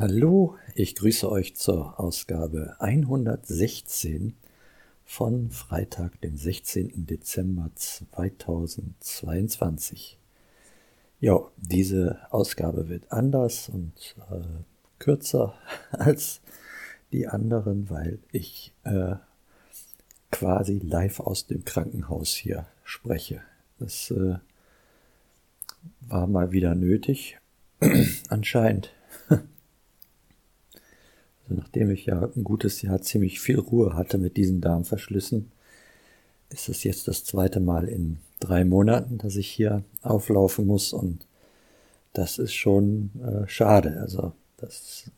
Hallo, ich grüße euch zur Ausgabe 116 von Freitag, dem 16. Dezember 2022. Ja, diese Ausgabe wird anders und äh, kürzer als die anderen, weil ich äh, quasi live aus dem Krankenhaus hier spreche. Das äh, war mal wieder nötig, anscheinend. Also nachdem ich ja ein gutes Jahr ziemlich viel Ruhe hatte mit diesen Darmverschlüssen, ist es jetzt das zweite Mal in drei Monaten, dass ich hier auflaufen muss und das ist schon äh, schade. Also das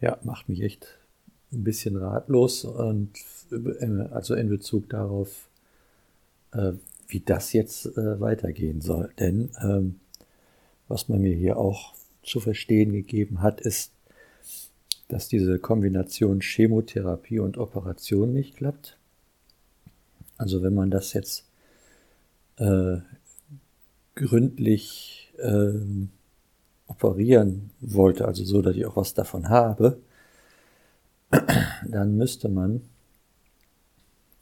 ja, macht mich echt ein bisschen ratlos und also in Bezug darauf, äh, wie das jetzt äh, weitergehen soll. Denn ähm, was man mir hier auch zu verstehen gegeben hat, ist, dass diese Kombination Chemotherapie und Operation nicht klappt. Also wenn man das jetzt äh, gründlich äh, operieren wollte, also so, dass ich auch was davon habe, dann müsste man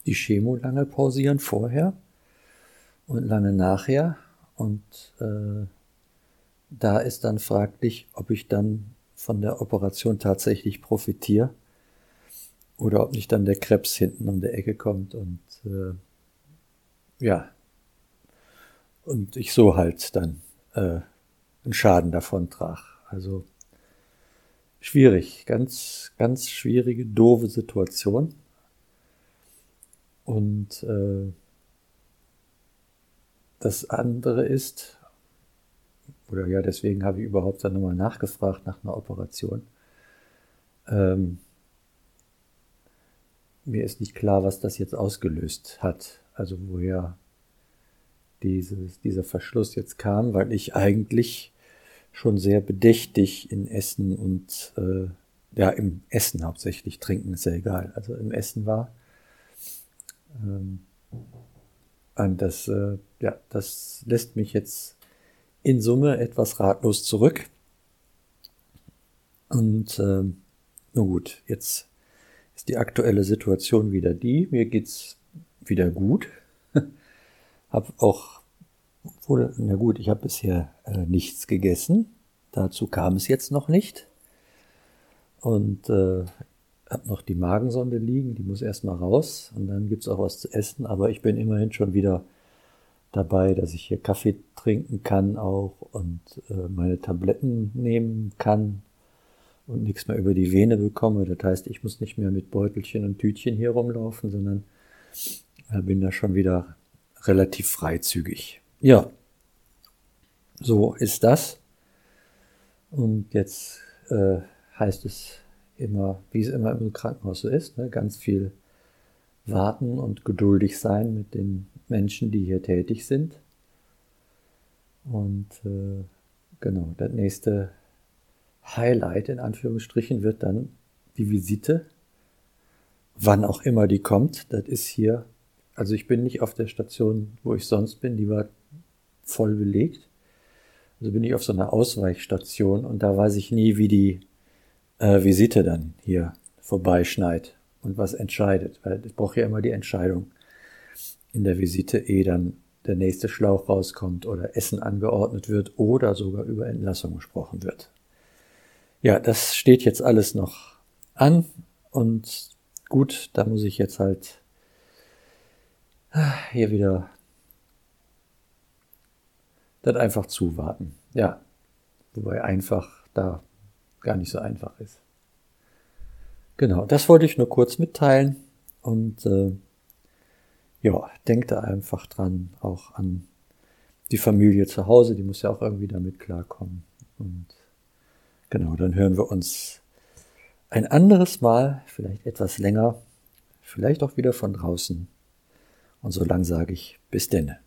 die Chemo lange pausieren vorher und lange nachher. Und äh, da ist dann fraglich, ob ich dann von der Operation tatsächlich profitiere oder ob nicht dann der Krebs hinten um der Ecke kommt und äh, ja, und ich so halt dann äh, einen Schaden davon trage. Also schwierig, ganz, ganz schwierige, doofe Situation. Und äh, das andere ist, oder ja, deswegen habe ich überhaupt dann nochmal nachgefragt nach einer Operation. Ähm, mir ist nicht klar, was das jetzt ausgelöst hat. Also woher dieses, dieser Verschluss jetzt kam, weil ich eigentlich schon sehr bedächtig in Essen und äh, ja, im Essen hauptsächlich trinken ist ja egal. Also im Essen war. Ähm, und das, äh, ja, das lässt mich jetzt in Summe etwas ratlos zurück. Und äh, nun gut, jetzt ist die aktuelle Situation wieder die. Mir geht's wieder gut. hab auch, wohl, na gut, ich habe bisher äh, nichts gegessen. Dazu kam es jetzt noch nicht. Und äh, habe noch die Magensonde liegen, die muss erstmal raus und dann gibt's auch was zu essen. Aber ich bin immerhin schon wieder dabei, dass ich hier Kaffee trinken kann auch und äh, meine Tabletten nehmen kann und nichts mehr über die Vene bekomme. Das heißt, ich muss nicht mehr mit Beutelchen und Tütchen hier rumlaufen, sondern äh, bin da schon wieder relativ freizügig. Ja, so ist das. Und jetzt äh, heißt es immer, wie es immer im Krankenhaus so ist, ne, ganz viel warten und geduldig sein mit den Menschen, die hier tätig sind. Und äh, genau, das nächste Highlight in Anführungsstrichen wird dann die Visite, wann auch immer die kommt. Das ist hier, also ich bin nicht auf der Station, wo ich sonst bin, die war voll belegt. Also bin ich auf so einer Ausweichstation und da weiß ich nie, wie die äh, Visite dann hier vorbeischneit und was entscheidet, weil ich brauche ja immer die Entscheidung in der Visite, ehe dann der nächste Schlauch rauskommt oder Essen angeordnet wird oder sogar über Entlassung gesprochen wird. Ja, das steht jetzt alles noch an und gut, da muss ich jetzt halt hier wieder das einfach zuwarten. Ja, wobei einfach da gar nicht so einfach ist. Genau, das wollte ich nur kurz mitteilen und äh, ja, denkt da einfach dran, auch an die Familie zu Hause, die muss ja auch irgendwie damit klarkommen. Und genau, dann hören wir uns ein anderes Mal, vielleicht etwas länger, vielleicht auch wieder von draußen. Und so lang sage ich bis denne.